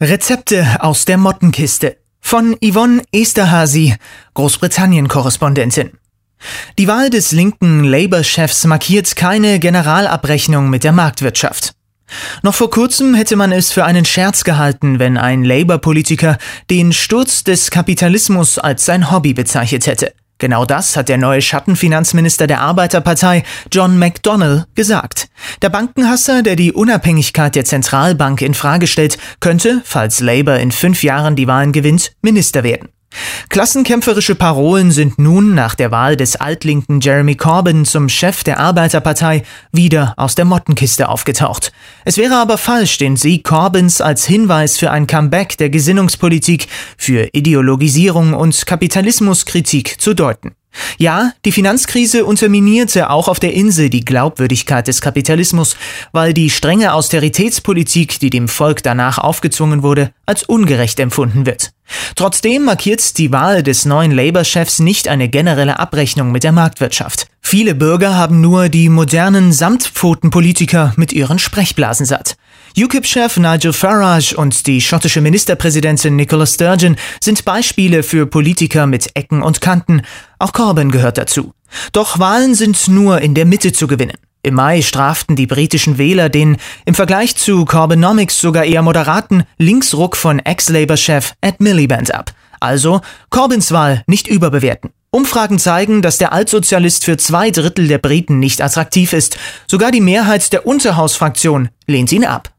Rezepte aus der Mottenkiste von Yvonne Esterhazy, Großbritannien-Korrespondentin. Die Wahl des linken Labour-Chefs markiert keine Generalabrechnung mit der Marktwirtschaft. Noch vor kurzem hätte man es für einen Scherz gehalten, wenn ein Labour-Politiker den Sturz des Kapitalismus als sein Hobby bezeichnet hätte. Genau das hat der neue Schattenfinanzminister der Arbeiterpartei, John McDonnell, gesagt. Der Bankenhasser, der die Unabhängigkeit der Zentralbank in Frage stellt, könnte, falls Labour in fünf Jahren die Wahlen gewinnt, Minister werden. Klassenkämpferische Parolen sind nun nach der Wahl des altlinken Jeremy Corbyn zum Chef der Arbeiterpartei wieder aus der Mottenkiste aufgetaucht. Es wäre aber falsch, den Sieg Corbyns als Hinweis für ein Comeback der Gesinnungspolitik, für Ideologisierung und Kapitalismuskritik zu deuten. Ja, die Finanzkrise unterminierte auch auf der Insel die Glaubwürdigkeit des Kapitalismus, weil die strenge Austeritätspolitik, die dem Volk danach aufgezwungen wurde, als ungerecht empfunden wird. Trotzdem markiert die Wahl des neuen Labour-Chefs nicht eine generelle Abrechnung mit der Marktwirtschaft. Viele Bürger haben nur die modernen Samtpfotenpolitiker mit ihren Sprechblasen satt. UKIP-Chef Nigel Farage und die schottische Ministerpräsidentin Nicola Sturgeon sind Beispiele für Politiker mit Ecken und Kanten. Auch Corbyn gehört dazu. Doch Wahlen sind nur in der Mitte zu gewinnen. Im Mai straften die britischen Wähler den im Vergleich zu Corbynomics sogar eher moderaten Linksruck von Ex-Labour-Chef Ed Miliband ab. Also Corbyns Wahl nicht überbewerten. Umfragen zeigen, dass der Altsozialist für zwei Drittel der Briten nicht attraktiv ist. Sogar die Mehrheit der Unterhausfraktion lehnt ihn ab.